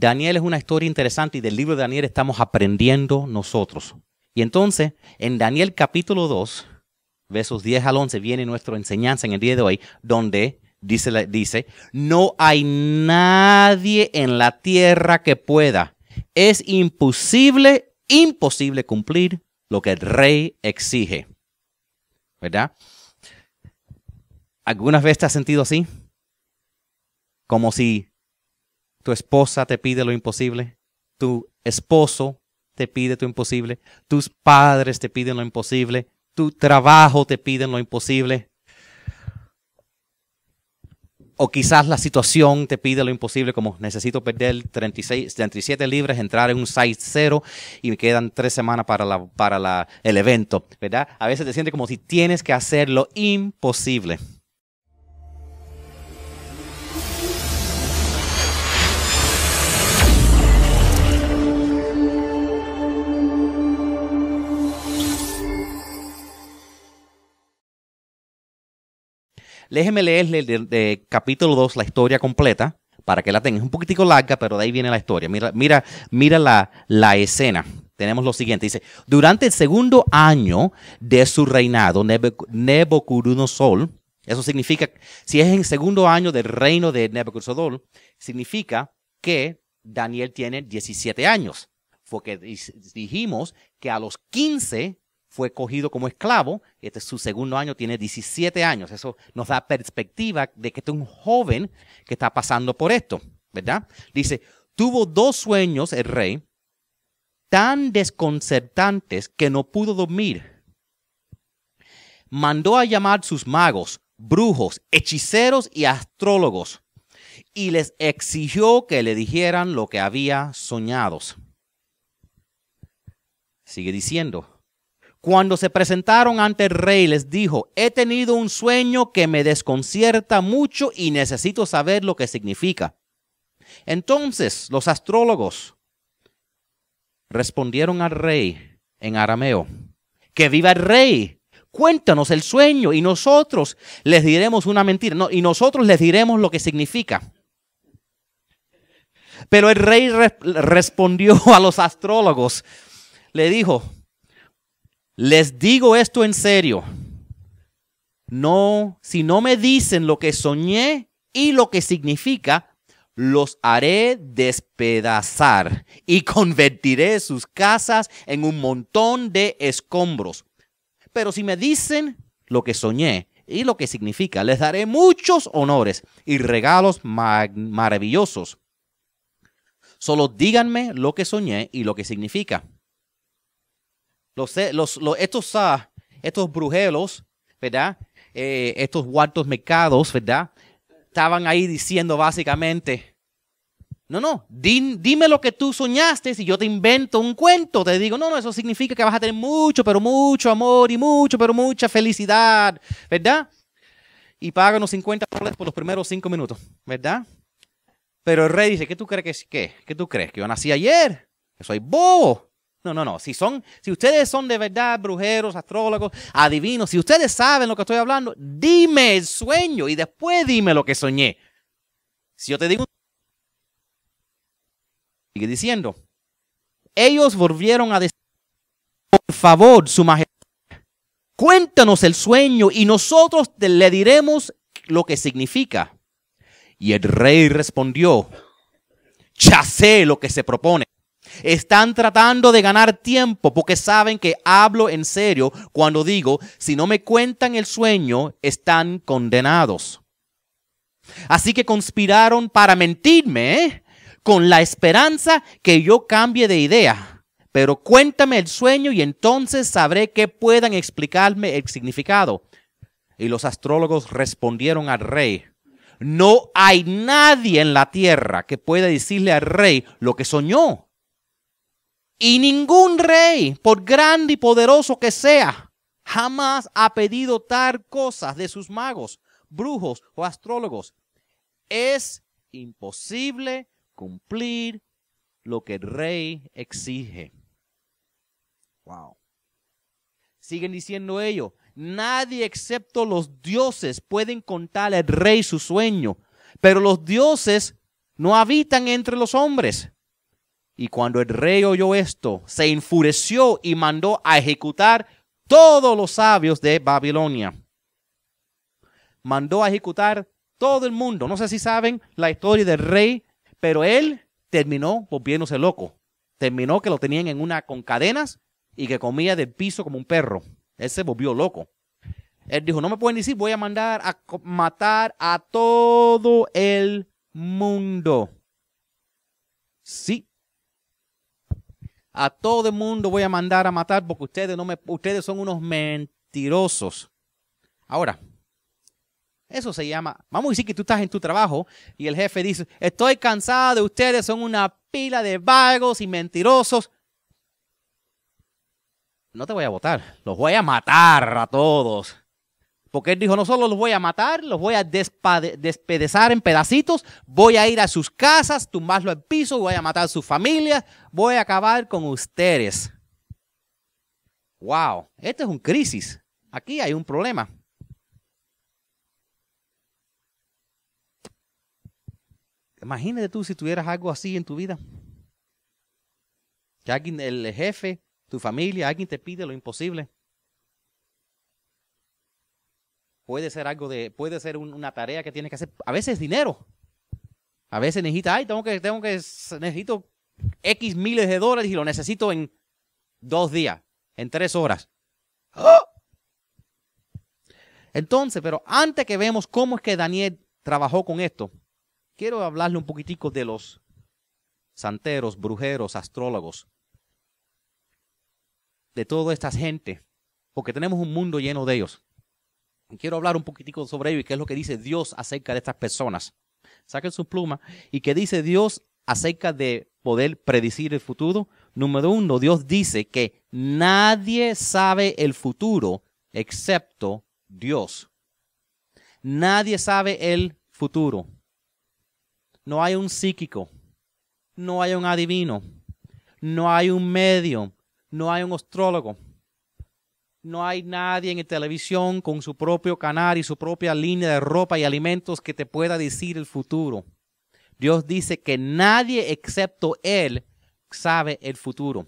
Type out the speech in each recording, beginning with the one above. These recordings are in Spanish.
Daniel es una historia interesante y del libro de Daniel estamos aprendiendo nosotros. Y entonces, en Daniel capítulo 2, versos 10 al 11, viene nuestra enseñanza en el día de hoy, donde dice, dice, no hay nadie en la tierra que pueda. Es imposible, imposible cumplir lo que el rey exige. ¿Verdad? ¿Algunas veces te has sentido así? Como si tu esposa te pide lo imposible, tu esposo te pide lo imposible, tus padres te piden lo imposible, tu trabajo te pide lo imposible. O quizás la situación te pide lo imposible, como necesito perder 36, 37 libras, entrar en un size cero y me quedan tres semanas para, la, para la, el evento, ¿verdad? A veces te sientes como si tienes que hacer lo imposible. Déjeme leerle de, capítulo 2 la historia completa para que la tengan. Es un poquitico larga, pero de ahí viene la historia. Mira, mira, mira la, la escena. Tenemos lo siguiente. Dice, durante el segundo año de su reinado, Nebuchadnezzar, eso significa, si es en segundo año del reino de Nebuchadnezzar, significa que Daniel tiene 17 años. Porque dijimos que a los 15 fue cogido como esclavo, este es su segundo año, tiene 17 años. Eso nos da perspectiva de que es un joven que está pasando por esto, ¿verdad? Dice, tuvo dos sueños el rey tan desconcertantes que no pudo dormir. Mandó a llamar sus magos, brujos, hechiceros y astrólogos y les exigió que le dijeran lo que había soñado. Sigue diciendo, cuando se presentaron ante el rey, les dijo, he tenido un sueño que me desconcierta mucho y necesito saber lo que significa. Entonces los astrólogos respondieron al rey en arameo, que viva el rey, cuéntanos el sueño y nosotros les diremos una mentira, no, y nosotros les diremos lo que significa. Pero el rey respondió a los astrólogos, le dijo, les digo esto en serio. No, si no me dicen lo que soñé y lo que significa, los haré despedazar y convertiré sus casas en un montón de escombros. Pero si me dicen lo que soñé y lo que significa, les daré muchos honores y regalos maravillosos. Solo díganme lo que soñé y lo que significa. Los, estos, uh, estos brujeros, ¿verdad? Eh, estos huertos mercados, ¿verdad? Estaban ahí diciendo básicamente, no, no, dime lo que tú soñaste si yo te invento un cuento. Te digo, no, no, eso significa que vas a tener mucho, pero mucho amor y mucho, pero mucha felicidad, ¿verdad? Y páganos 50 dólares por los primeros cinco minutos, ¿verdad? Pero el rey dice, ¿qué tú crees que es? ¿Qué? ¿Qué tú crees? ¿Que yo nací ayer? Que soy bobo. No, no, no. Si son, si ustedes son de verdad brujeros, astrólogos, adivinos, si ustedes saben lo que estoy hablando, dime el sueño y después dime lo que soñé. Si yo te digo, sigue diciendo, ellos volvieron a decir, por favor, su majestad, cuéntanos el sueño y nosotros le diremos lo que significa. Y el rey respondió, ya lo que se propone. Están tratando de ganar tiempo porque saben que hablo en serio cuando digo, si no me cuentan el sueño, están condenados. Así que conspiraron para mentirme ¿eh? con la esperanza que yo cambie de idea. Pero cuéntame el sueño y entonces sabré que puedan explicarme el significado. Y los astrólogos respondieron al rey, no hay nadie en la tierra que pueda decirle al rey lo que soñó. Y ningún rey, por grande y poderoso que sea, jamás ha pedido tal cosas de sus magos, brujos o astrólogos. Es imposible cumplir lo que el rey exige. Wow. Siguen diciendo ellos, nadie excepto los dioses pueden contar al rey su sueño, pero los dioses no habitan entre los hombres. Y cuando el rey oyó esto, se enfureció y mandó a ejecutar todos los sabios de Babilonia. Mandó a ejecutar todo el mundo. No sé si saben la historia del rey, pero él terminó volviéndose loco. Terminó que lo tenían en una con cadenas y que comía del piso como un perro. Él se volvió loco. Él dijo, no me pueden decir, voy a mandar a matar a todo el mundo. Sí. A todo el mundo voy a mandar a matar porque ustedes, no me, ustedes son unos mentirosos. Ahora, eso se llama, vamos a decir que tú estás en tu trabajo y el jefe dice, estoy cansado de ustedes, son una pila de vagos y mentirosos. No te voy a votar, los voy a matar a todos. Porque él dijo, no solo los voy a matar, los voy a despedezar en pedacitos, voy a ir a sus casas, tumbarlo al piso, voy a matar a su familia, voy a acabar con ustedes. Wow, esto es un crisis. Aquí hay un problema. Imagínate tú si tuvieras algo así en tu vida. Que alguien, el jefe, tu familia, alguien te pide lo imposible. Puede ser algo de, puede ser una tarea que tienes que hacer. A veces dinero. A veces necesita, ay, tengo que, tengo que, necesito X miles de dólares y lo necesito en dos días, en tres horas. ¡Oh! Entonces, pero antes que vemos cómo es que Daniel trabajó con esto, quiero hablarle un poquitico de los santeros, brujeros, astrólogos, de toda esta gente, porque tenemos un mundo lleno de ellos. Quiero hablar un poquitico sobre ello y qué es lo que dice Dios acerca de estas personas. Saquen su pluma y qué dice Dios acerca de poder predecir el futuro. Número uno, Dios dice que nadie sabe el futuro excepto Dios. Nadie sabe el futuro. No hay un psíquico, no hay un adivino, no hay un medio, no hay un astrólogo, no hay nadie en televisión con su propio canal y su propia línea de ropa y alimentos que te pueda decir el futuro. Dios dice que nadie excepto Él sabe el futuro.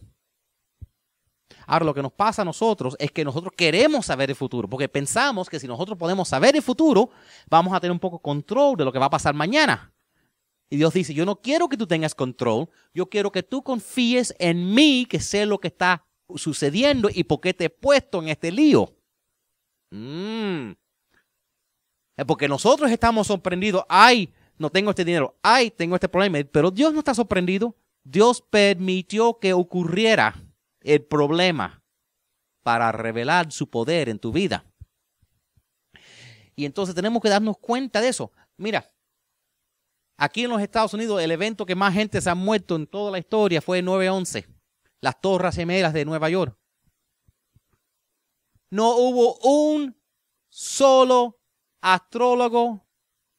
Ahora, lo que nos pasa a nosotros es que nosotros queremos saber el futuro, porque pensamos que si nosotros podemos saber el futuro, vamos a tener un poco control de lo que va a pasar mañana. Y Dios dice, yo no quiero que tú tengas control, yo quiero que tú confíes en mí, que sé lo que está sucediendo y por qué te he puesto en este lío. Mm. Es porque nosotros estamos sorprendidos, ay, no tengo este dinero, ay, tengo este problema, pero Dios no está sorprendido. Dios permitió que ocurriera el problema para revelar su poder en tu vida. Y entonces tenemos que darnos cuenta de eso. Mira, Aquí en los Estados Unidos, el evento que más gente se ha muerto en toda la historia fue el 9-11, las Torres Gemelas de Nueva York. No hubo un solo astrólogo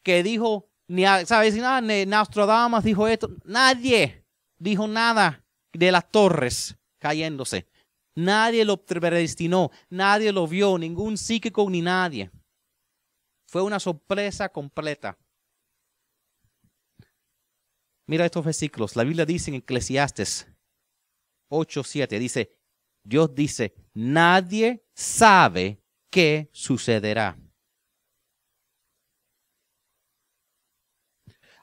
que dijo, ni, ¿sabes? Nada, ni Nostradamus dijo esto. Nadie dijo nada de las torres cayéndose. Nadie lo predestinó, nadie lo vio, ningún psíquico ni nadie. Fue una sorpresa completa. Mira estos versículos. La Biblia dice en Eclesiastes 8, 7, dice, Dios dice, nadie sabe qué sucederá.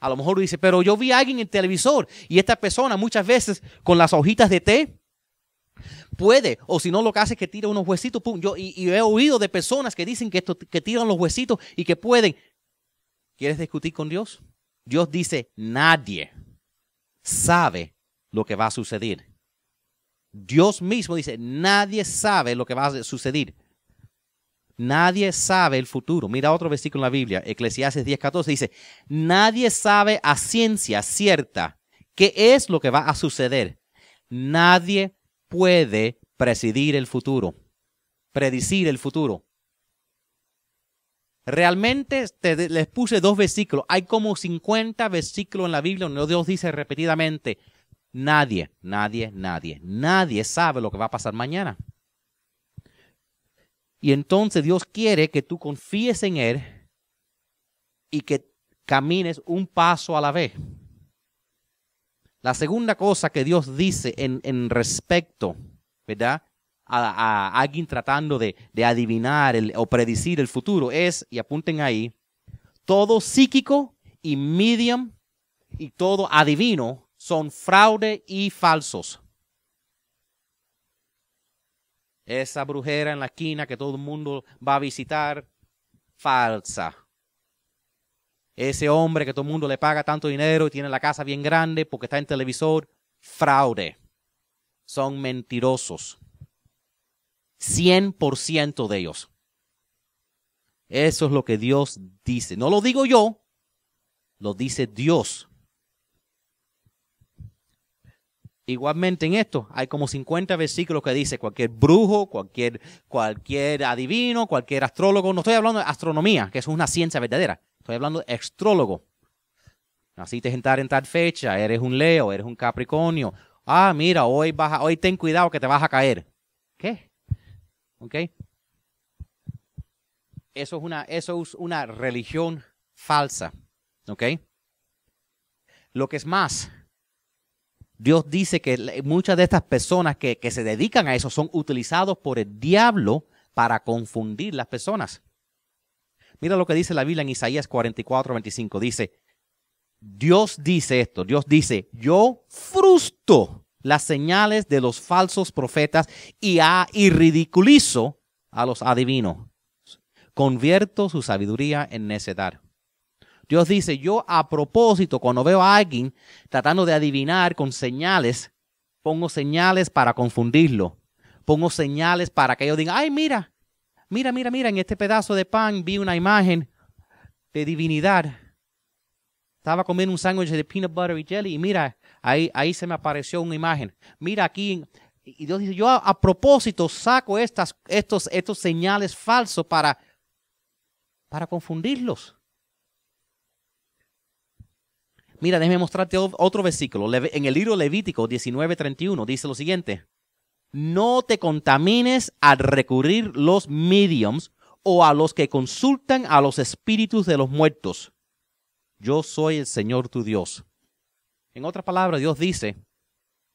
A lo mejor dice, pero yo vi a alguien en el televisor y esta persona muchas veces con las hojitas de té puede, o si no lo que hace es que tira unos huesitos. Yo, y, he oído de personas que dicen que, esto, que tiran los huesitos y que pueden. ¿Quieres discutir con Dios? Dios dice, nadie sabe lo que va a suceder. Dios mismo dice, nadie sabe lo que va a suceder. Nadie sabe el futuro. Mira otro versículo en la Biblia, Eclesiastes 10:14 dice, nadie sabe a ciencia cierta qué es lo que va a suceder. Nadie puede presidir el futuro, predecir el futuro. Realmente les puse dos versículos. Hay como 50 versículos en la Biblia donde Dios dice repetidamente, nadie, nadie, nadie, nadie sabe lo que va a pasar mañana. Y entonces Dios quiere que tú confíes en Él y que camines un paso a la vez. La segunda cosa que Dios dice en, respecto, ¿verdad? A, alguien tratando de, adivinar o predecir el futuro es, y apunten ahí, todo psíquico y medium y todo adivino son fraude y falsos. Esa brujera en la esquina que todo el mundo va a visitar, falsa. Ese hombre que todo el mundo le paga tanto dinero y tiene la casa bien grande porque está en televisor, fraude. Son mentirosos. 100% de ellos. Eso es lo que Dios dice. No lo digo yo, lo dice Dios. Igualmente en esto hay como 50 versículos que dice cualquier brujo, cualquier, cualquier adivino, cualquier astrólogo. No estoy hablando de astronomía, que es una ciencia verdadera. Estoy hablando de astrólogo. Naciste en tal, en tal fecha, eres un Leo, eres un Capricornio. Ah, mira, hoy, baja, hoy ten cuidado que te vas a caer. ¿Qué? ¿Ok? Eso es una, eso es una religión falsa. ¿Ok? Lo que es más, Dios dice que muchas de estas personas que, que se dedican a eso son utilizados por el diablo para confundir las personas. Mira lo que dice la Biblia en Isaías 44, 25. Dice, Dios dice esto, Dios dice, yo frusto las señales de los falsos profetas y, a, y ridiculizo a los adivinos. Convierto su sabiduría en necedad. Dios dice, yo a propósito, cuando veo a alguien tratando de adivinar con señales, pongo señales para confundirlo. Pongo señales para que ellos digan, ay, mira, mira, mira, mira, en este pedazo de pan vi una imagen de divinidad. Estaba comiendo un sándwich de peanut butter y jelly y mira, ahí, ahí se me apareció una imagen. Mira aquí, y Dios dice, yo a, propósito saco estas, estos, estos señales falsos para, para confundirlos. Mira, déjame mostrarte otro versículo. En el libro Levítico 19:31 dice lo siguiente no te contamines al recurrir los mediums o a los que consultan a los espíritus de los muertos. Yo soy el Señor tu Dios. En otras palabras, Dios dice,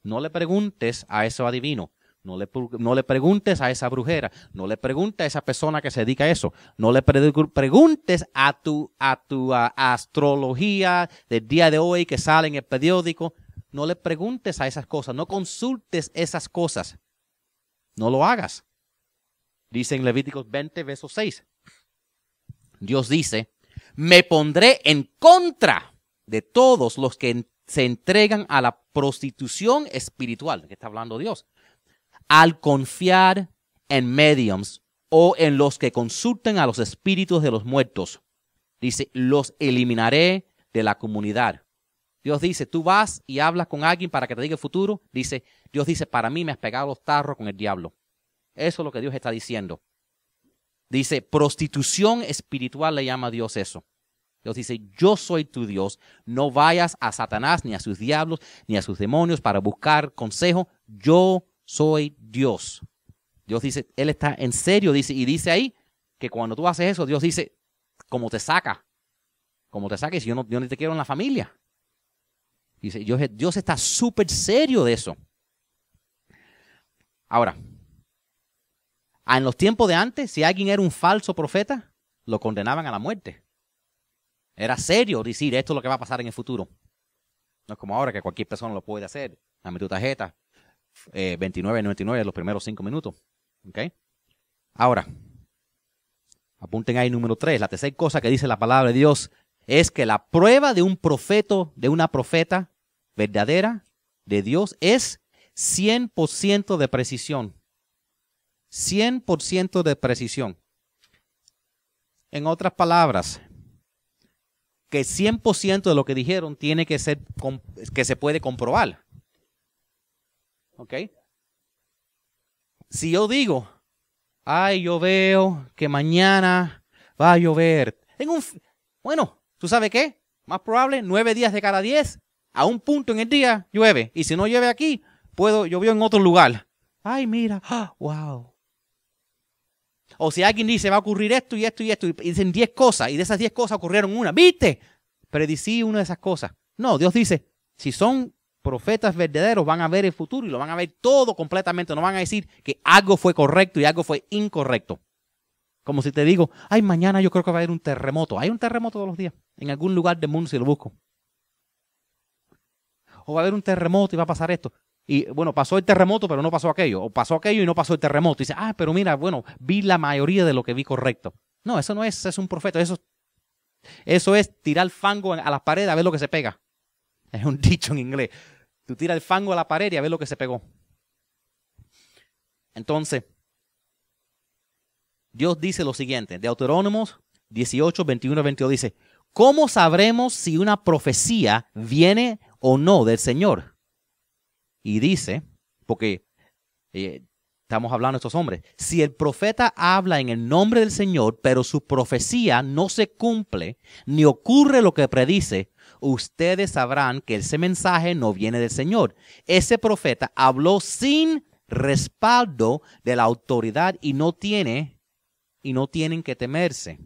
no le preguntes a ese adivino, no le, no le, preguntes a esa brujera, no le preguntes a esa persona que se dedica a eso, no le preguntes a tu, a tu astrología del día de hoy que sale en el periódico, no le preguntes a esas cosas, no consultes esas cosas. No lo hagas. Dice en Levíticos 20, verso 6. Dios dice, me pondré en contra de todos los que se entregan a la prostitución espiritual, que está hablando Dios, al confiar en mediums o en los que consulten a los espíritus de los muertos. Dice, los eliminaré de la comunidad. Dios dice, tú vas y hablas con alguien para que te diga el futuro. Dice, Dios dice, para mí me has pegado los tarros con el diablo. Eso es lo que Dios está diciendo. Dice, prostitución espiritual le llama a Dios eso. Dios dice, yo soy tu Dios, no vayas a Satanás, ni a sus diablos, ni a sus demonios para buscar consejo, yo soy Dios. Dios dice, Él está en serio, dice, y dice ahí que cuando tú haces eso, Dios dice, como te saca, como te saques, yo no, yo no te quiero en la familia. Dice, Dios, Dios está súper serio de eso. Ahora, en los tiempos de antes, si alguien era un falso profeta, lo condenaban a la muerte. Era serio decir esto es lo que va a pasar en el futuro. No es como ahora que cualquier persona lo puede hacer. Dame tu tarjeta. Eh, 29.99 los primeros cinco minutos. ¿Ok? Ahora, apunten ahí número 3. La tercera cosa que dice la palabra de Dios es que la prueba de un profeta, de una profeta verdadera de Dios es 100% de precisión. 100% de precisión. En otras palabras, que 100% de lo que dijeron tiene que ser que se puede comprobar. ¿Ok? Si yo digo, ay, yo veo que mañana va a llover. Tengo un, bueno, ¿tú sabes qué? Más probable, nueve días de cada diez, a un punto en el día llueve. Y si no llueve aquí, puedo, llovió en otro lugar. Ay, mira, wow. O si alguien dice, va a ocurrir esto y esto y esto, y dicen 10 cosas, y de esas 10 cosas ocurrieron una, ¿viste? Predicí una de esas cosas. No, Dios dice, si son profetas verdaderos van a ver el futuro y lo van a ver todo completamente. No van a decir que algo fue correcto y algo fue incorrecto. Como si te digo, ay, mañana yo creo que va a haber un terremoto. Hay un terremoto todos los días. En algún lugar del mundo si lo busco. O va a haber un terremoto y va a pasar esto. Y bueno, pasó el terremoto, pero no pasó aquello. O pasó aquello y no pasó el terremoto. Y dice, ah, pero mira, bueno, vi la mayoría de lo que vi correcto. No, eso no es, es un profeta. Eso, eso es tirar fango a las paredes a ver lo que se pega. Es un dicho en inglés. Tú tiras el fango a la pared y a ver lo que se pegó. Entonces, Dios dice lo siguiente, Deuterónomos 18, 21 22 dice, ¿cómo sabremos si una profecía viene o no del Señor? Y dice, porque eh, estamos hablando de estos hombres, si el profeta habla en el nombre del Señor, pero su profecía no se cumple, ni ocurre lo que predice, ustedes sabrán que ese mensaje no viene del Señor. Ese profeta habló sin respaldo de la autoridad y no tiene y no tienen que temerse.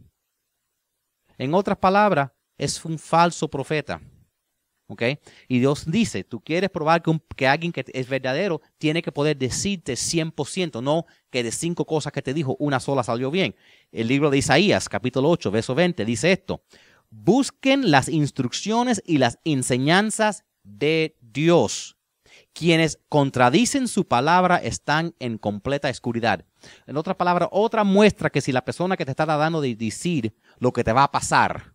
En otras palabras, es un falso profeta. ¿Ok? Y Dios dice, tú quieres probar que, que, alguien que es verdadero tiene que poder decirte 100%, no que de cinco cosas que te dijo, una sola salió bien. El libro de Isaías, capítulo 8, verso 20, dice esto. Busquen las instrucciones y las enseñanzas de Dios. Quienes contradicen su palabra están en completa oscuridad. En otras palabras, otra muestra que si la persona que te está dando de decir lo que te va a pasar,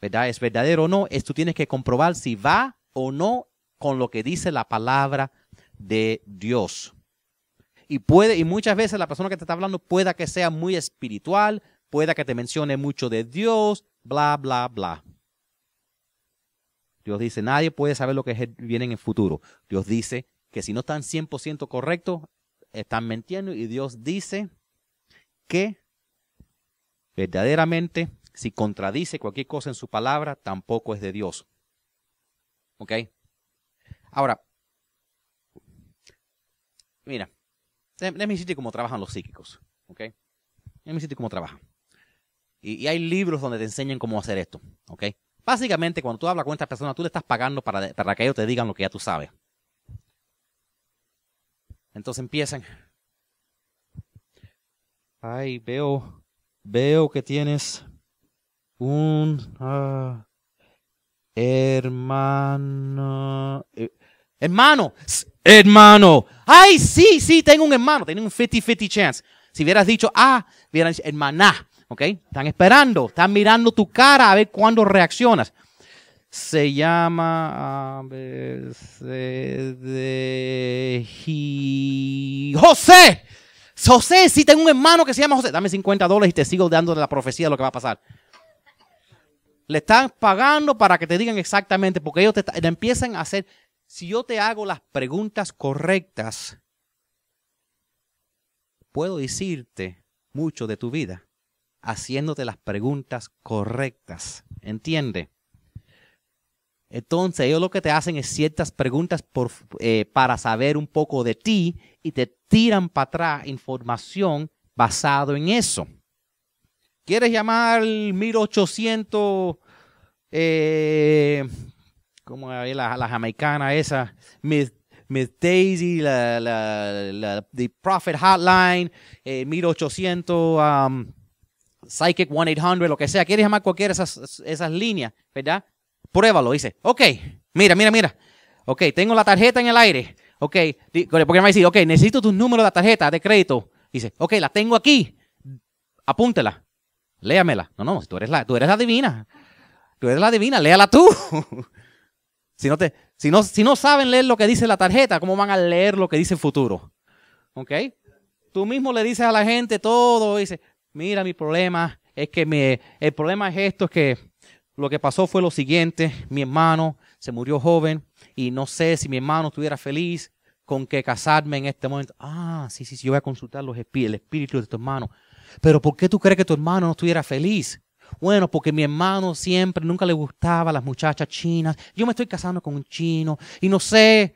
¿verdad? Es verdadero o no, es tú tienes que comprobar si va o no con lo que dice la palabra de Dios. Y puede, y muchas veces la persona que te está hablando pueda que sea muy espiritual, pueda que te mencione mucho de Dios, bla, bla, bla. Dios dice, nadie puede saber lo que viene en el futuro. Dios dice que si no están 100% correctos, están mintiendo y Dios dice que verdaderamente si contradice cualquier cosa en su palabra, tampoco es de Dios. ¿Ok? Ahora, mira, déjame decirte cómo trabajan los psíquicos. ¿Ok? Déjame decirte cómo trabajan. Y, hay libros donde te enseñan cómo hacer esto. ¿Ok? Básicamente, cuando tú hablas con esta persona, tú le estás pagando para, para que ellos te digan lo que ya tú sabes. Entonces empiezan. Ay, veo, veo que tienes un ah, hermano. Eh, hermano, hermano. Ay, sí, sí, tengo un hermano. Tengo un 50-50 chance. Si hubieras dicho, ah, hubieran dicho, hermana. ¿Ok? Están esperando, están mirando tu cara a ver cuándo reaccionas se llama José. José, si tengo un hermano que se llama José, dame 50 dólares y te sigo dando la profecía de lo que va a pasar. Le están pagando para que te digan exactamente, porque ellos te, empiezan a hacer, si yo te hago las preguntas correctas, puedo decirte mucho de tu vida haciéndote las preguntas correctas. ¿Entiende? Entonces ellos lo que te hacen es ciertas preguntas eh, para saber un poco de ti y te tiran para atrás información basado en eso. ¿Quieres llamar 1800, eh, como la, la jamaicana esa, Miss, Daisy, la, The Prophet Hotline, 1800, eh, um, Psychic 1-800, lo que sea. ¿Quieres llamar cualquiera de esas, esas líneas, verdad? Pruébalo, dice. Ok, mira, mira, mira. Ok, tengo la tarjeta en el aire. Ok, porque me va a decir, ok, necesito tu número de tarjeta de crédito. Dice, ok, la tengo aquí. Apúntela. Léamela. No, no, tú eres la, tú eres la divina. Tú eres la divina, léala tú. si, no te, si, no, si no saben leer lo que dice la tarjeta, ¿cómo van a leer lo que dice el futuro? ¿Ok? Tú mismo le dices a la gente todo, dice, mira, mi problema es que me, el problema es esto, es que lo que pasó fue lo siguiente, mi hermano se murió joven y no sé si mi hermano estuviera feliz con que casarme en este momento. Ah, sí, sí, sí, yo voy a consultar los el espíritu de tu hermano. Pero ¿por qué tú crees que tu hermano no estuviera feliz? Bueno, porque mi hermano siempre, nunca le gustaba las muchachas chinas. Yo me estoy casando con un chino y no sé.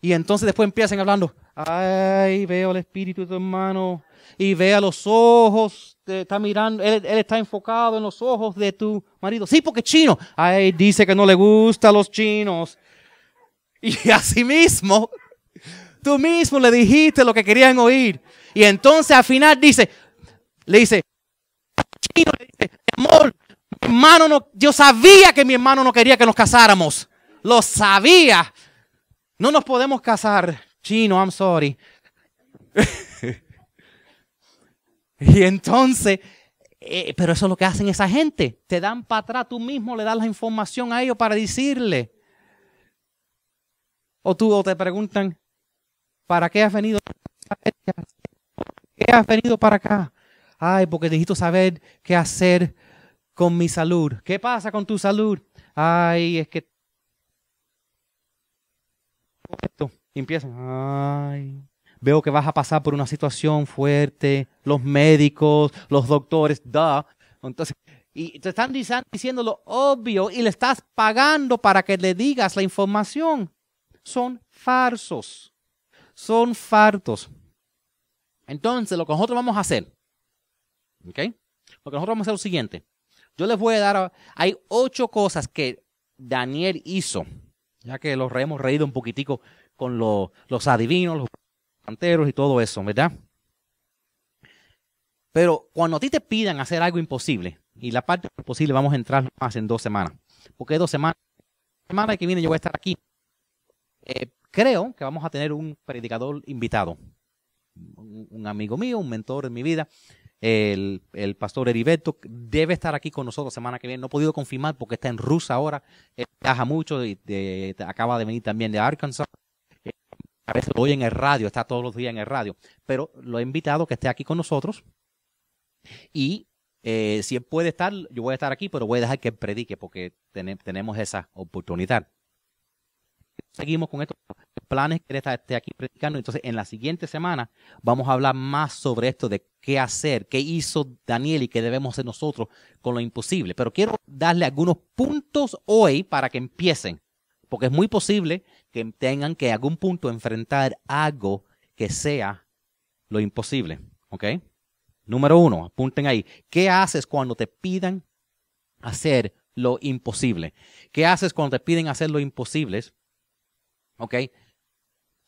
Y entonces después empiezan hablando, ay, veo el espíritu de tu hermano y ve a los ojos, está mirando, él, está enfocado en los ojos de tu marido. Sí, porque es chino. Ay, dice que no le gusta a los chinos. Y así mismo, tú mismo le dijiste lo que querían oír. Y entonces al final dice, le dice, chino, le dice, amor, mi hermano no, yo sabía que mi hermano no quería que nos casáramos. Lo sabía. No nos podemos casar. Chino, I'm sorry. y entonces, eh, pero eso es lo que hacen esa gente. Te dan para atrás, tú mismo le das la información a ellos para decirle. O tú o te preguntan, ¿para qué has venido? ¿Qué has venido para acá? Ay, porque necesito saber qué hacer con mi salud. ¿Qué pasa con tu salud? Ay, es que esto empiezan, ay, veo que vas a pasar por una situación fuerte, los médicos, los doctores, da. Entonces, y te están diciendo lo obvio y le estás pagando para que le digas la información. Son falsos. Son fartos. Entonces, lo que nosotros vamos a hacer, ¿ok? Lo que nosotros vamos a hacer es lo siguiente. Yo les voy a dar, hay ocho cosas que Daniel hizo, ya que los hemos reído un poquitico con los, los adivinos, los y todo eso, ¿verdad? Pero cuando a ti te pidan hacer algo imposible, y la parte imposible vamos a entrar más en dos semanas, porque dos semanas, la semana que viene yo voy a estar aquí. Eh, creo que vamos a tener un predicador invitado, un, amigo mío, un mentor en mi vida, el, pastor Heriberto, debe estar aquí con nosotros semana que viene. No he podido confirmar porque está en Rusia ahora, viaja mucho y acaba de venir también de Arkansas. A veces lo oye en el radio, está todos los días en el radio, pero lo he invitado que esté aquí con nosotros. Y eh, si él puede estar, yo voy a estar aquí, pero voy a dejar que él predique porque tenemos esa oportunidad. Seguimos con estos planes que esté aquí predicando. Entonces, en la siguiente semana vamos a hablar más sobre esto de qué hacer, qué hizo Daniel y qué debemos hacer nosotros con lo imposible. Pero quiero darle algunos puntos hoy para que empiecen, porque es muy posible que tengan que a algún punto enfrentar algo que sea lo imposible. ¿Ok? Número uno, apunten ahí. ¿Qué haces cuando te pidan hacer lo imposible? ¿Qué haces cuando te piden hacer lo imposible? ¿Ok?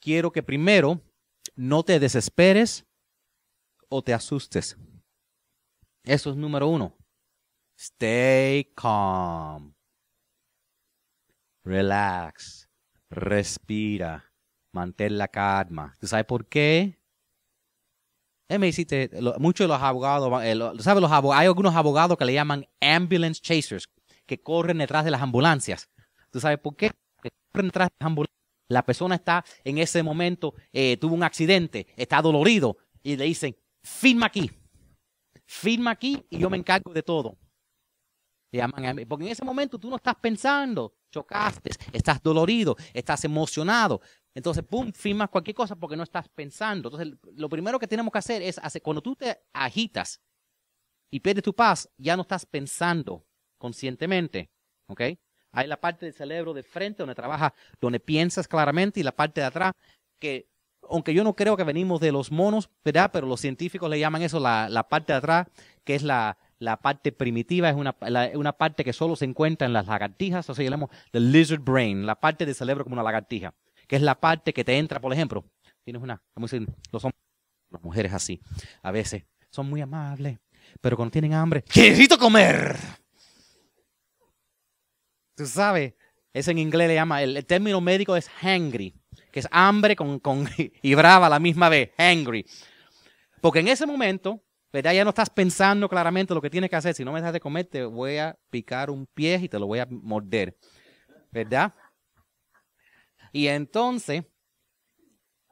Quiero que primero no te desesperes o te asustes. Eso es número uno. Stay calm. Relax respira, mantén la calma. ¿Tú sabes por qué? Me hiciste, muchos de los abogados, eh, ¿sabes los abogados? Hay algunos abogados que le llaman ambulance chasers, que corren detrás de las ambulancias. ¿Tú sabes por qué? Que corren detrás de las ambulancias. La persona está en ese momento, eh, tuvo un accidente, está dolorido, y le dicen, firma aquí, firma aquí y yo me encargo de todo. Porque en ese momento tú no estás pensando, chocaste, estás dolorido, estás emocionado. Entonces, pum, firmas cualquier cosa porque no estás pensando. Entonces, lo primero que tenemos que hacer es, hacer, cuando tú te agitas y pierdes tu paz, ya no estás pensando conscientemente. ¿Ok? Hay la parte del cerebro de frente donde trabaja, donde piensas claramente y la parte de atrás que, aunque yo no creo que venimos de los monos, ¿verdad? Pero los científicos le llaman eso la, la parte de atrás, que es la, la parte primitiva es una, una parte que solo se encuentra en las lagartijas, o sea, llamamos the lizard brain, la parte del cerebro como una lagartija, que es la parte que te entra, por ejemplo, tienes una, como dicen los hombres, las mujeres así, a veces son muy amables, pero cuando tienen hambre, necesito comer. Tú sabes, eso en inglés le llama, el, término médico es hangry, que es hambre con, con, y brava a la misma vez, hangry. Porque en ese momento ¿verdad? Ya no estás pensando claramente lo que tienes que hacer. Si no me dejas de comer, te voy a picar un pie y te lo voy a morder. ¿Verdad? Y entonces,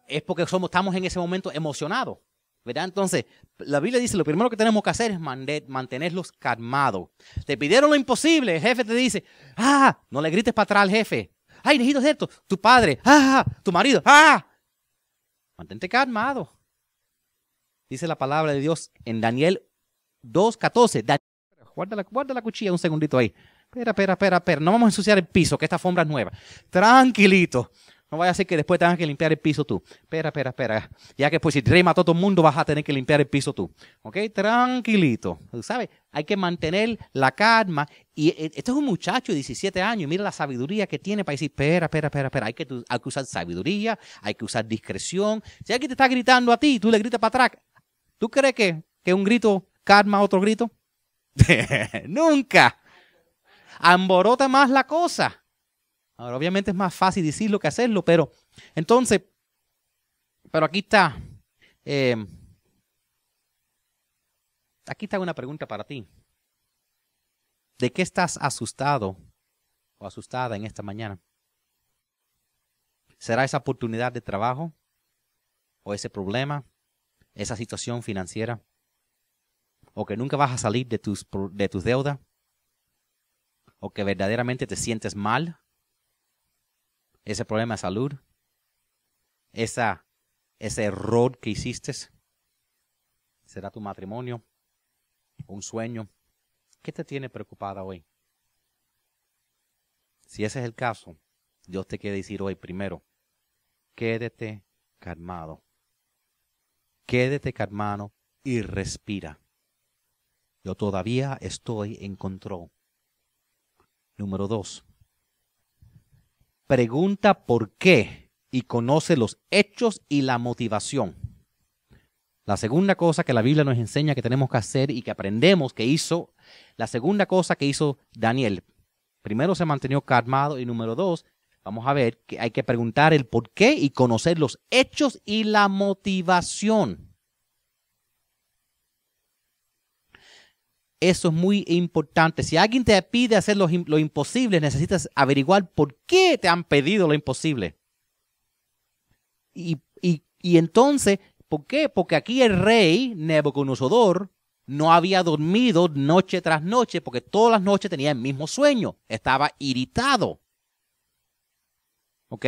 es porque somos, estamos en ese momento emocionados. ¿Verdad? Entonces, la Biblia dice, lo primero que tenemos que hacer es mantenerlos calmados. Te pidieron lo imposible, el jefe te dice, ah, no le grites para atrás al jefe. Ay, necesito esto. Tu padre, ah, tu marido, ah. Mantente calmado. Dice la palabra de Dios en Daniel 2.14. Guarda la, guarda la cuchilla un segundito ahí. Espera, espera, espera, espera. No vamos a ensuciar el piso, que esta alfombra es nueva. Tranquilito. No vaya a ser que después tengas que limpiar el piso tú. Espera, espera, espera. Ya que pues si el mató a todo el mundo, vas a tener que limpiar el piso tú. ¿Ok? Tranquilito. ¿Sabes? Hay que mantener la calma. Y este es un muchacho de 17 años mira la sabiduría que tiene para decir, espera, espera, espera, espera. Hay que, hay que usar sabiduría, hay que usar discreción. Si alguien te está gritando a ti, tú le gritas para atrás. ¿Tú crees que, que un grito calma otro grito? Nunca. Amborota más la cosa. Ahora, obviamente es más fácil decirlo que hacerlo, pero entonces, pero aquí está. Eh, aquí está una pregunta para ti. ¿De qué estás asustado o asustada en esta mañana? ¿Será esa oportunidad de trabajo? ¿O ese problema? ¿Esa situación financiera? ¿O que nunca vas a salir de tus, de tus deudas? ¿O que verdaderamente te sientes mal? Ese problema de salud, esa, ese error que hiciste, será tu matrimonio, un sueño. ¿Qué te tiene preocupada hoy? Si ese es el caso, Dios te quiere decir hoy primero, quédate calmado. Quédate calmado y respira. Yo todavía estoy en control. Número dos, pregunta por qué y conoce los hechos y la motivación. La segunda cosa que la Biblia nos enseña que tenemos que hacer y que aprendemos que hizo, la segunda cosa que hizo Daniel, primero se mantenió calmado y número dos, vamos a ver que hay que preguntar el por qué y conocer los hechos y la motivación. Eso es muy importante. Si alguien te pide hacer lo, imposible, necesitas averiguar por qué te han pedido lo imposible. Y, y entonces, ¿por qué? Porque aquí el rey Nebuchadnezzar no había dormido noche tras noche porque todas las noches tenía el mismo sueño. Estaba irritado. ¿Ok?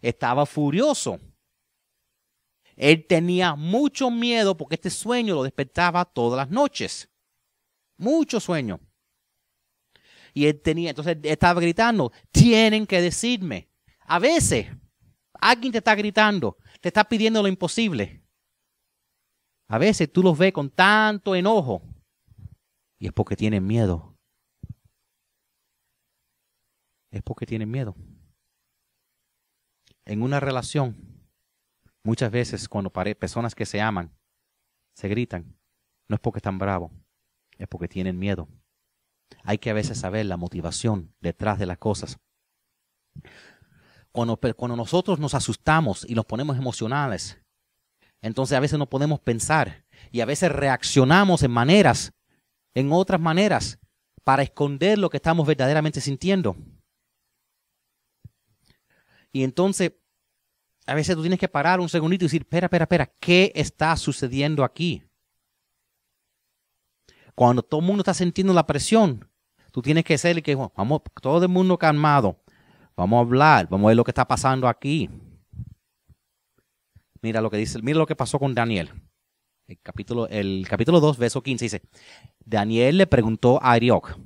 Estaba furioso. Él tenía mucho miedo porque este sueño lo despertaba todas las noches mucho sueño. Y él tenía, entonces estaba gritando, tienen que decirme. A veces, alguien te está gritando, te está pidiendo lo imposible. A veces tú los ves con tanto enojo y es porque tienen miedo. Es porque tienen miedo. En una relación, muchas veces cuando personas que se aman se gritan, no es porque están bravos, es porque tienen miedo. Hay que a veces saber la motivación detrás de las cosas. Cuando, cuando nosotros nos asustamos y nos ponemos emocionales, entonces a veces no podemos pensar y a veces reaccionamos en maneras, en otras maneras, para esconder lo que estamos verdaderamente sintiendo. Y entonces, a veces tú tienes que parar un segundito y decir, espera, espera, espera, ¿qué está sucediendo aquí? Cuando todo el mundo está sintiendo la presión, tú tienes que ser el que, vamos, todo el mundo calmado. Vamos a hablar, vamos a ver lo que está pasando aquí. Mira lo que dice, mira lo que pasó con Daniel. El capítulo, el capítulo 2, verso 15 dice, Daniel le preguntó a Arioc,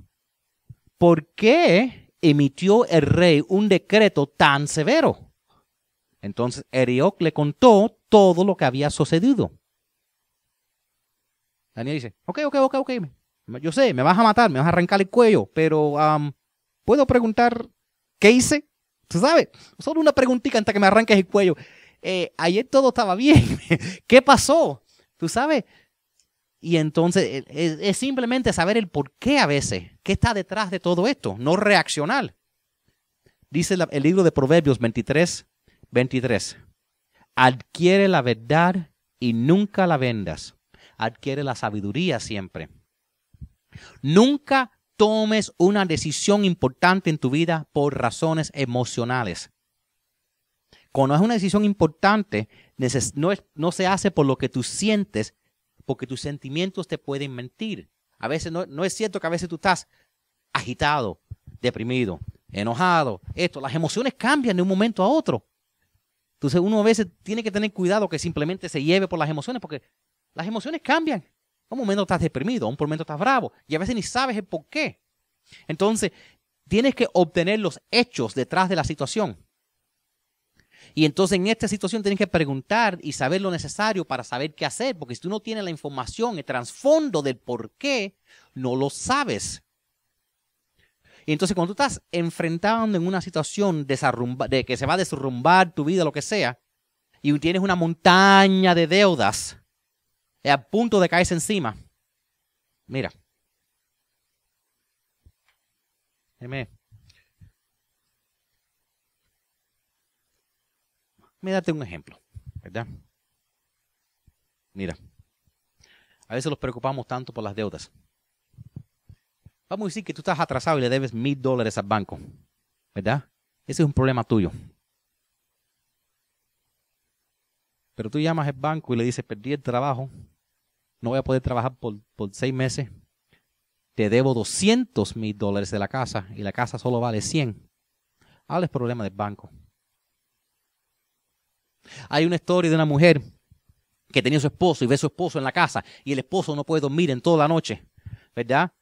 ¿por qué emitió el rey un decreto tan severo? Entonces Arioc le contó todo lo que había sucedido. Daniel dice, ok, ok, ok, ok. Yo sé, me vas a matar, me vas a arrancar el cuello, pero ¿puedo preguntar qué hice? ¿Tú sabes? Solo una preguntita antes que me arranques el cuello. Eh, ayer todo estaba bien. ¿Qué pasó? ¿Tú sabes? Y entonces es, es, simplemente saber el por qué a veces, qué está detrás de todo esto, no reaccionar. Dice el libro de Proverbios 23, 23. Adquiere la verdad y nunca la vendas adquiere la sabiduría siempre. Nunca tomes una decisión importante en tu vida por razones emocionales. Cuando es una decisión importante, no, se hace por lo que tú sientes, porque tus sentimientos te pueden mentir. A veces no, no es cierto que a veces tú estás agitado, deprimido, enojado, esto, las emociones cambian de un momento a otro. Entonces uno a veces tiene que tener cuidado que simplemente se lleve por las emociones, porque las emociones cambian. Un momento estás deprimido, un momento estás bravo y a veces ni sabes el por qué. Entonces, tienes que obtener los hechos detrás de la situación. Y entonces en esta situación tienes que preguntar y saber lo necesario para saber qué hacer, porque si tú no tienes la información, el trasfondo del por qué, no lo sabes. Y entonces cuando tú estás enfrentando en una situación de que se va a derrumbar tu vida, lo que sea, y tienes una montaña de deudas a punto de caerse encima, mira, Déjame. date un ejemplo, ¿verdad? Mira, a veces nos preocupamos tanto por las deudas. Vamos a decir que tú estás atrasado y le debes mil dólares al banco, ¿verdad? Ese es un problema tuyo. Pero tú llamas al banco y le dices, perdí el trabajo, no voy a poder trabajar por, seis meses, te debo 200 mil dólares de la casa y la casa solo vale 100. Habla el problema del banco. Hay una historia de una mujer que tenía su esposo y ve a su esposo en la casa y el esposo no puede dormir en toda la noche, ¿verdad?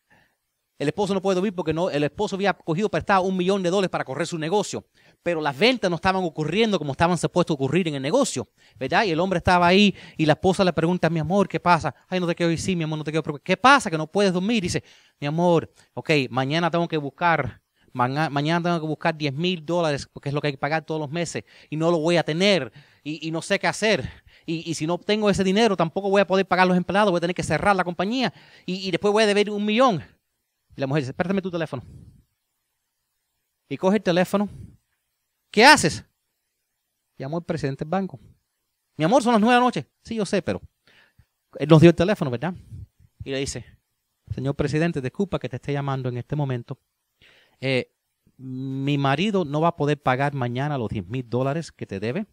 El esposo no puede dormir porque no, el esposo había cogido prestado un millón de dólares para correr su negocio, pero las ventas no estaban ocurriendo como estaban supuestos a ocurrir en el negocio, ¿verdad? Y el hombre estaba ahí y la esposa le pregunta, mi amor, ¿qué pasa? Ay, no te quiero decir, mi amor, no te quiero preocupar. ¿Qué pasa? Que no puedes dormir. dice, mi amor, ok, mañana tengo que buscar, mañana tengo que buscar 10 mil dólares porque es lo que hay que pagar todos los meses y no lo voy a tener y, no sé qué hacer. Y, si no tengo ese dinero, tampoco voy a poder pagar los empleados, voy a tener que cerrar la compañía y después voy a deber un millón. Y la mujer dice, préstame tu teléfono. Y coge el teléfono. ¿Qué haces? Llamó al presidente del banco. Mi amor, son las nueve de la noche. Sí, yo sé, pero él nos dio el teléfono, ¿verdad? Y le dice, señor presidente, disculpa que te esté llamando en este momento. Eh, mi marido no va a poder pagar mañana los 10 mil dólares que te debe.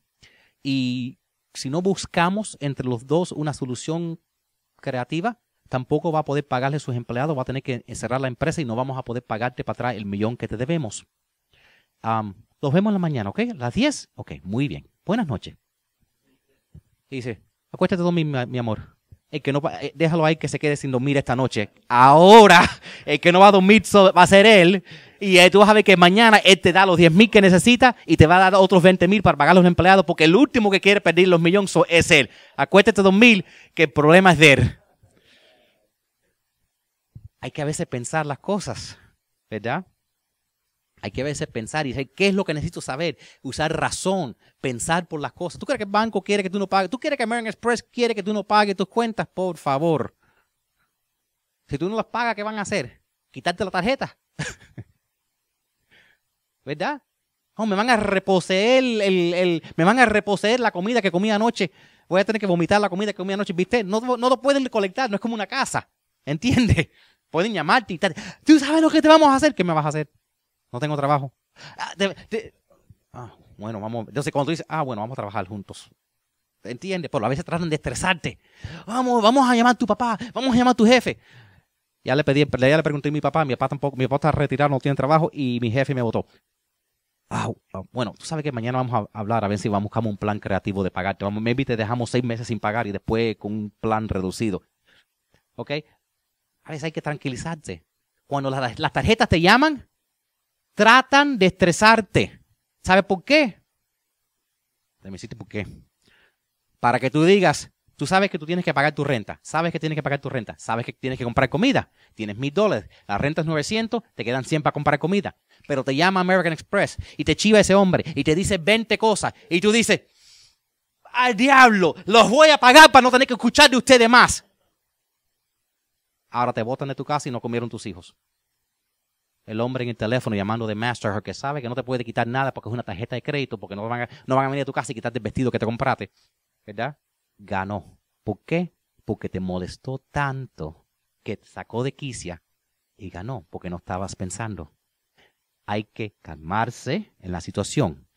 Y si no buscamos entre los dos una solución creativa, tampoco va a poder pagarle a sus empleados, va a tener que cerrar la empresa y no vamos a poder pagarte para atrás el millón que te debemos. Um, los vemos en la mañana, ¿ok? Las 10, ok, muy bien. Buenas noches. Y dice, acuéstate dormir, mi, mi amor. El que no, eh, déjalo ahí que se quede sin dormir esta noche. Ahora, el que no va a dormir va a ser él. Y tú vas a ver que mañana él te da los 10 mil que necesita y te va a dar otros 20 mil para pagar a los empleados porque el último que quiere perder los millones es él. Acuéstate dormir que el problema es de él hay que a veces pensar las cosas, ¿verdad? Hay que a veces pensar y decir, ¿qué es lo que necesito saber? Usar razón, pensar por las cosas. ¿Tú crees que el banco quiere que tú no pagues? ¿Tú quieres que American Express quiere que tú no pagues tus cuentas? Por favor. Si tú no las pagas, ¿qué van a hacer? ¿Quitarte la tarjeta? ¿Verdad? Oh, me van a reposeer el, me van a la comida que comí anoche. Voy a tener que vomitar la comida que comí anoche. ¿Viste? No, no lo pueden colectar, no es como una casa. ¿Entiendes? Pueden llamarte y. ¿Tú sabes lo que te vamos a hacer? ¿Qué me vas a hacer? No tengo trabajo. Ah, ah, bueno, vamos. Entonces, cuando tú dices, ah, bueno, vamos a trabajar juntos. ¿Entiendes? Pero a veces tratan de estresarte. Vamos, vamos a llamar a tu papá, vamos a llamar a tu jefe. Ya le pedí, ya le pregunté a mi papá, mi papá tampoco, mi papá está retirado, no tiene trabajo y mi jefe me votó. Ah, bueno, tú sabes que mañana vamos a hablar a ver si vamos a buscar un plan creativo de pagarte. Vamos, maybe te dejamos seis meses sin pagar y después con un plan reducido. ¿Ok? A veces hay que tranquilizarse. Cuando las, tarjetas te llaman, tratan de estresarte. ¿Sabe por qué? Déjame por qué. Para que tú digas, tú sabes que tú tienes que pagar tu renta, sabes que tienes que pagar tu renta, sabes que tienes que comprar comida, tienes mil dólares, la renta es 900, te quedan 100 para comprar comida, pero te llama American Express y te chiva ese hombre y te dice 20 cosas y tú dices, al diablo, los voy a pagar para no tener que escuchar de ustedes más ahora te botan de tu casa y no comieron tus hijos. El hombre en el teléfono llamando de Mastercard que sabe que no te puede quitar nada porque es una tarjeta de crédito, porque no van a, no van a venir a tu casa y quitarte el vestido que te compraste. ¿Verdad? Ganó. ¿Por qué? Porque te molestó tanto que te sacó de quicia y ganó porque no estabas pensando. Hay que calmarse en la situación,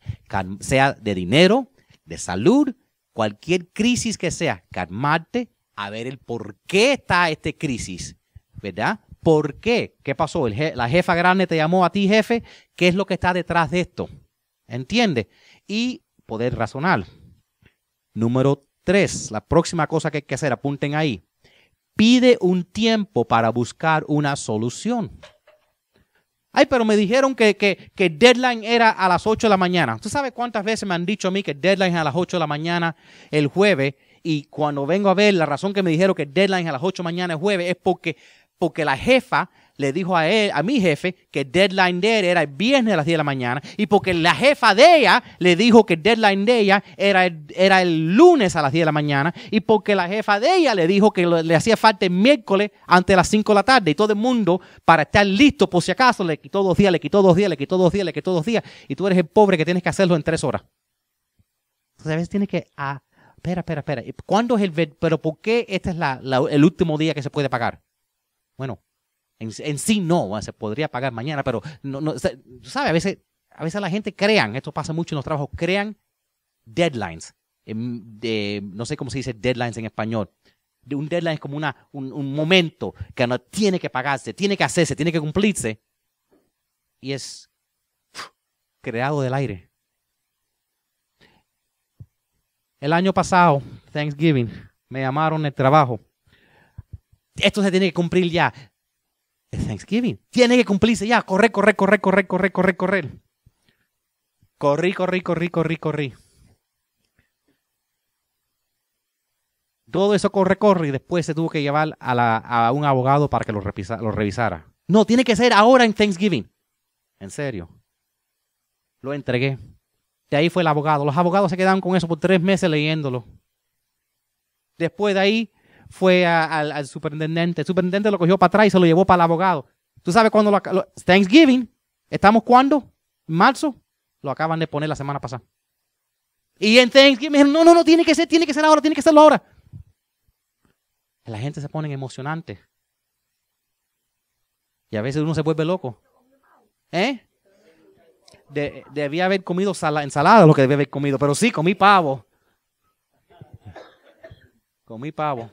sea de dinero, de salud, cualquier crisis que sea, calmarte a ver el por qué está esta crisis, ¿verdad? ¿Por qué? ¿Qué pasó? la jefa grande te llamó a ti, jefe. ¿Qué es lo que está detrás de esto? ¿Entiende? Y poder razonar. Número tres, la próxima cosa que hay que hacer, apunten ahí. Pide un tiempo para buscar una solución. Ay, pero me dijeron que, que, que deadline era a las 8 de la mañana. ¿Tú sabes cuántas veces me han dicho a mí que deadline es a las 8 de la mañana el jueves? Y cuando vengo a ver, la razón que me dijeron que deadline es a las 8 de mañana el jueves es porque, porque la jefa le dijo a él, a mi jefe, que deadline de él era el viernes a las 10 de la mañana, y porque la jefa de ella le dijo que deadline de ella era el, era el lunes a las 10 de la mañana, y porque la jefa de ella le dijo que le hacía falta el miércoles antes de las 5 de la tarde, y todo el mundo, para estar listo por si acaso, le quitó dos días, le quitó dos días, le quitó dos días, le quitó dos días, y tú eres el pobre que tienes que hacerlo en tres horas. Entonces a veces tienes que... Ah, espera, espera, espera. ¿Cuándo es el... Pero ¿por qué este es la, el último día que se puede pagar? Bueno, en, sí no, se podría pagar mañana, pero no, no ¿sabes? A veces, a veces la gente crean, esto pasa mucho en los trabajos, crean deadlines. De, no sé cómo se dice deadlines en español. Un deadline es como una, un, momento que no tiene que pagarse, tiene que hacerse, tiene que cumplirse. Y es creado del aire. El año pasado, Thanksgiving, me llamaron el trabajo. Esto se tiene que cumplir ya. Thanksgiving. Tiene que cumplirse ya. Corre, corre, corre, corre, corre, corre, corre. Corrí, corrí, corrí, corrí, corrí. Todo eso corre, corre y después se tuvo que llevar a, un abogado para que lo, lo revisara. No, tiene que ser ahora en Thanksgiving. En serio. Lo entregué. De ahí fue el abogado. Los abogados se quedaron con eso por tres meses leyéndolo. Después de ahí fue al, superintendente. El superintendente lo cogió para atrás y se lo llevó para el abogado. ¿Tú sabes cuándo lo, Thanksgiving? ¿Estamos cuándo? ¿Marzo? Lo acaban de poner la semana pasada. Y en Thanksgiving no, no, no, tiene que ser, tiene que ser ahora, tiene que serlo ahora. La gente se pone emocionante. Y a veces uno se vuelve loco. ¿Eh? Debía haber comido ensalada, lo que debía haber comido, pero sí, comí pavo. Comí pavo.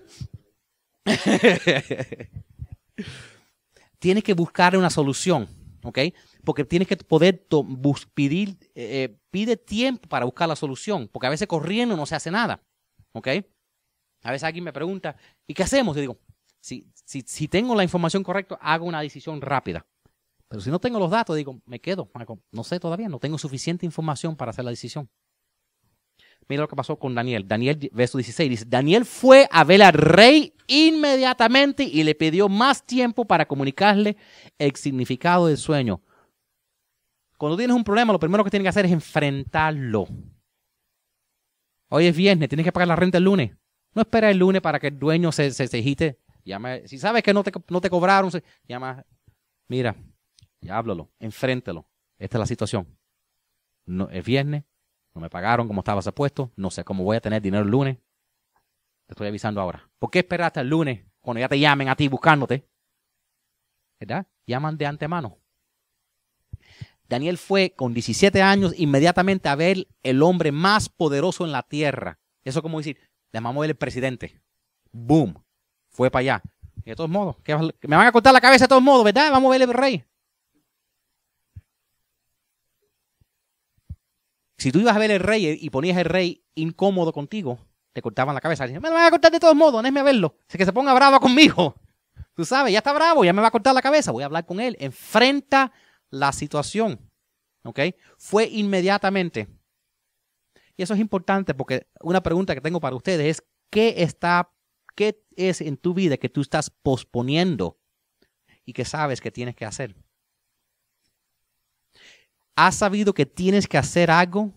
tienes que buscar una solución, ¿ok? Porque tienes que poder pedir, eh, eh, pide tiempo para buscar la solución, porque a veces corriendo no se hace nada, ¿ok? A veces alguien me pregunta, ¿y qué hacemos? Y digo, si, si tengo la información correcta, hago una decisión rápida. Pero si no tengo los datos, digo, me quedo, no sé todavía, no tengo suficiente información para hacer la decisión. Mira lo que pasó con Daniel. Daniel, verso 16, dice, Daniel fue a ver al rey inmediatamente y le pidió más tiempo para comunicarle el significado del sueño. Cuando tienes un problema, lo primero que tienes que hacer es enfrentarlo. Hoy es viernes, tienes que pagar la renta el lunes. No espera el lunes para que el dueño se, se, Llama, si sabes que no te, no te cobraron, llama, mira, ya háblalo, enfréntelo. Esta es la situación. No, es viernes, no me pagaron como estaba supuesto. No sé cómo voy a tener dinero el lunes. Te estoy avisando ahora. ¿Por qué esperar hasta el lunes cuando ya te llamen a ti buscándote? ¿Verdad? Llaman de antemano. Daniel fue con 17 años inmediatamente a ver el hombre más poderoso en la tierra. Eso es como decir, le llamamos el presidente. Boom. Fue para allá. Y de todos modos, me van a cortar la cabeza de todos modos, ¿verdad? Vamos a ver el rey. Si tú ibas a ver el rey y ponías el rey incómodo contigo, te cortaban la cabeza. Me lo van a cortar de todos modos, déjeme verlo. Que se ponga bravo conmigo. Tú sabes, ya está bravo, ya me va a cortar la cabeza. Voy a hablar con él. Enfrenta la situación. ¿Ok? Fue inmediatamente. Y eso es importante porque una pregunta que tengo para ustedes es, ¿qué está, qué es en tu vida que tú estás posponiendo y que sabes que tienes que hacer? ¿Has sabido que tienes que hacer algo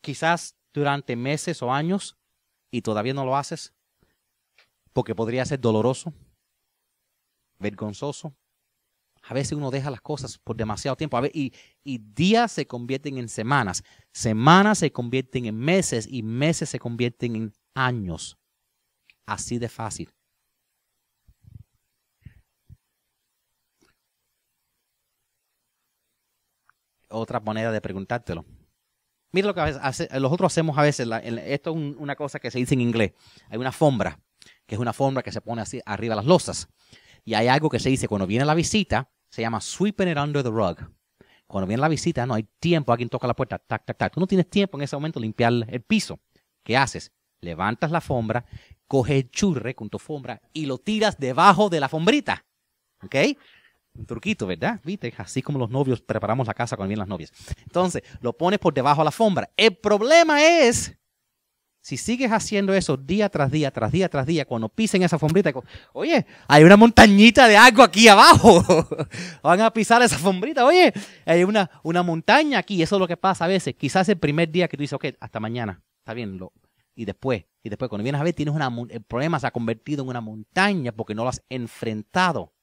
quizás durante meses o años y todavía no lo haces? Porque podría ser doloroso, vergonzoso. A veces uno deja las cosas por demasiado tiempo y, y días se convierten en semanas, semanas se convierten en meses y meses se convierten en años. Así de fácil. Otra manera de preguntártelo. Mira lo que hace, nosotros hacemos a veces, esto es una cosa que se dice en inglés, hay una alfombra, que es una alfombra que se pone así arriba de las losas. Y hay algo que se dice cuando viene la visita, se llama sweeping it under the rug. Cuando viene la visita, no hay tiempo, alguien toca la puerta, tac, tac, tac. Tú no tienes tiempo en ese momento limpiar el piso. ¿Qué haces? Levantas la alfombra, coges el churre con tu alfombra y lo tiras debajo de la alfombrita. ¿Ok? Un truquito, ¿verdad? ¿Viste? Así como los novios preparamos la casa cuando vienen las novias. Entonces, lo pones por debajo de la alfombra. El problema es, si sigues haciendo eso día tras día, tras día, tras día, cuando pisen esa alfombrita, oye, hay una montañita de algo aquí abajo. Van a pisar esa alfombrita, oye, hay una, una montaña aquí. Eso es lo que pasa a veces. Quizás el primer día que tú dices, ok, hasta mañana, está bien, lo, y después, y después cuando vienes a ver, tienes una, el problema se ha convertido en una montaña porque no lo has enfrentado.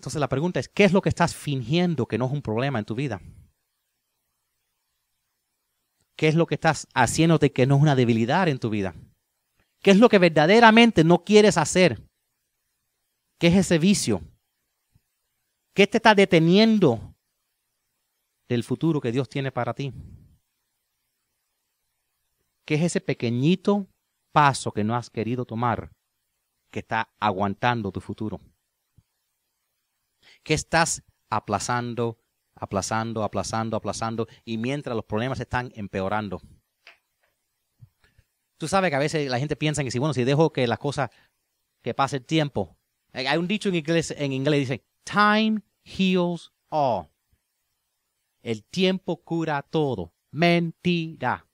Entonces la pregunta es, ¿qué es lo que estás fingiendo que no es un problema en tu vida? ¿Qué es lo que estás haciéndote que no es una debilidad en tu vida? ¿Qué es lo que verdaderamente no quieres hacer? ¿Qué es ese vicio? ¿Qué te está deteniendo del futuro que Dios tiene para ti? ¿Qué es ese pequeñito paso que no has querido tomar que está aguantando tu futuro? ¿Qué estás aplazando, aplazando, aplazando, aplazando y mientras los problemas están empeorando? Tú sabes que a veces la gente piensa que si, bueno, si dejo que las cosas, que pase el tiempo. Hay un dicho en inglés, en inglés dice, time heals all. El tiempo cura todo. Mentira.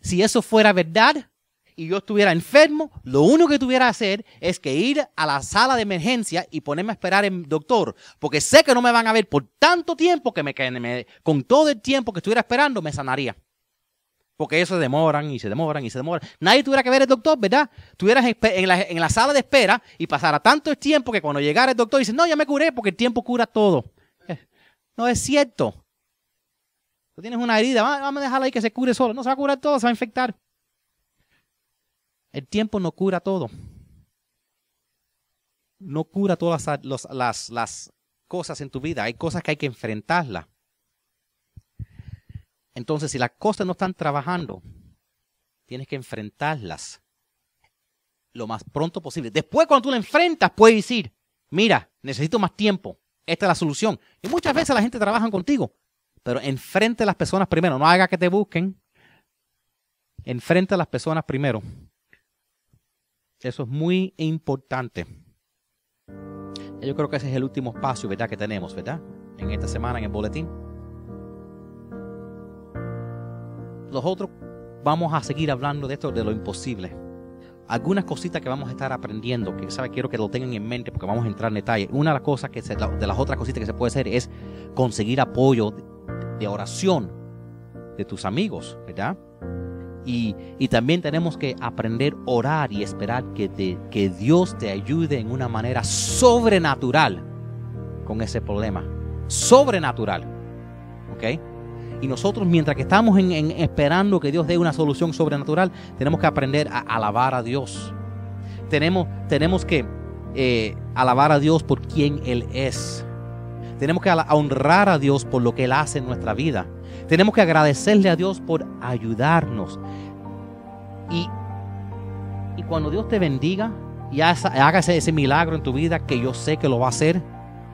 Si eso fuera verdad, y yo estuviera enfermo, lo único que tuviera que hacer es que ir a la sala de emergencia y ponerme a esperar en doctor, porque sé que no me van a ver por tanto tiempo que me, con todo el tiempo que estuviera esperando me sanaría. Porque eso demoran y se demoran y se demoran. Nadie tuviera que ver el doctor, ¿verdad? Tuvieras en la, sala de espera y pasara tanto el tiempo que cuando llegara el doctor dice, no, ya me curé porque el tiempo cura todo. Eh, no es cierto. Tú tienes una herida, vamos a dejarla ahí que se cure solo. No se va a curar todo, se va a infectar. El tiempo no cura todo. No cura todas las, cosas en tu vida. Hay cosas que hay que enfrentarlas. Entonces, si las cosas no están trabajando, tienes que enfrentarlas lo más pronto posible. Después, cuando tú la enfrentas, puedes decir, mira, necesito más tiempo. Esta es la solución. Y muchas veces la gente trabaja contigo, pero enfrente a las personas primero. No haga que te busquen. Enfrente a las personas primero. Eso es muy importante. Yo creo que ese es el último espacio, ¿verdad? Que tenemos, ¿verdad? En esta semana en el boletín. Los otros vamos a seguir hablando de esto, de lo imposible. Algunas cositas que vamos a estar aprendiendo, que ¿sabe? quiero que lo tengan en mente porque vamos a entrar en detalle. Una de las cosas que se, de las otras cositas que se puede hacer es conseguir apoyo de oración de tus amigos, ¿verdad? Y, también tenemos que aprender a orar y esperar que, que Dios te ayude en una manera sobrenatural con ese problema. Sobrenatural. ¿Ok? Y nosotros, mientras que estamos en, esperando que Dios dé una solución sobrenatural, tenemos que aprender a alabar a Dios. Tenemos, tenemos que eh, alabar a Dios por quien Él es. Tenemos que honrar a Dios por lo que Él hace en nuestra vida. Tenemos que agradecerle a Dios por ayudarnos. Y, y cuando Dios te bendiga y haga ese milagro en tu vida, que yo sé que lo va a hacer,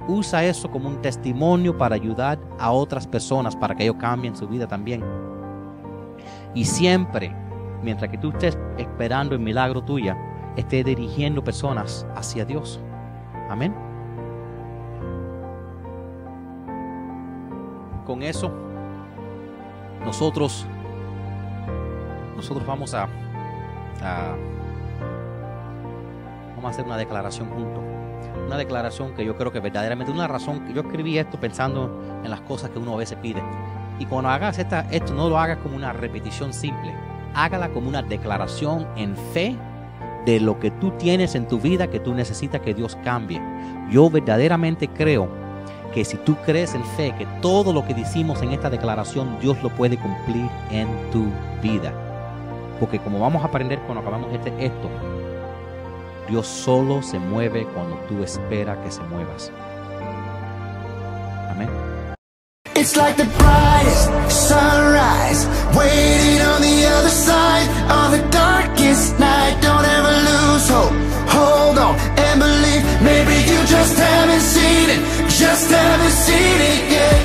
usa eso como un testimonio para ayudar a otras personas, para que ellos cambien su vida también. Y siempre, mientras que tú estés esperando el milagro tuya, esté dirigiendo personas hacia Dios. Amén. Con eso nosotros, nosotros vamos a, vamos a hacer una declaración juntos. Una declaración que yo creo que verdaderamente, una razón que yo escribí esto pensando en las cosas que uno a veces pide. Y cuando hagas esta, esto, no lo hagas como una repetición simple. Hágala como una declaración en fe de lo que tú tienes en tu vida que tú necesitas que Dios cambie. Yo verdaderamente creo que si tú crees en fe que todo lo que decimos en esta declaración Dios lo puede cumplir en tu vida. Porque como vamos a aprender cuando acabamos este, esto, Dios solo se mueve cuando tú esperas que se muevas. Amén. It's like the brightest sunrise, waiting on the other side of the darkest night. Don't ever lose hope, hold on and believe. Maybe you just haven't seen it yet.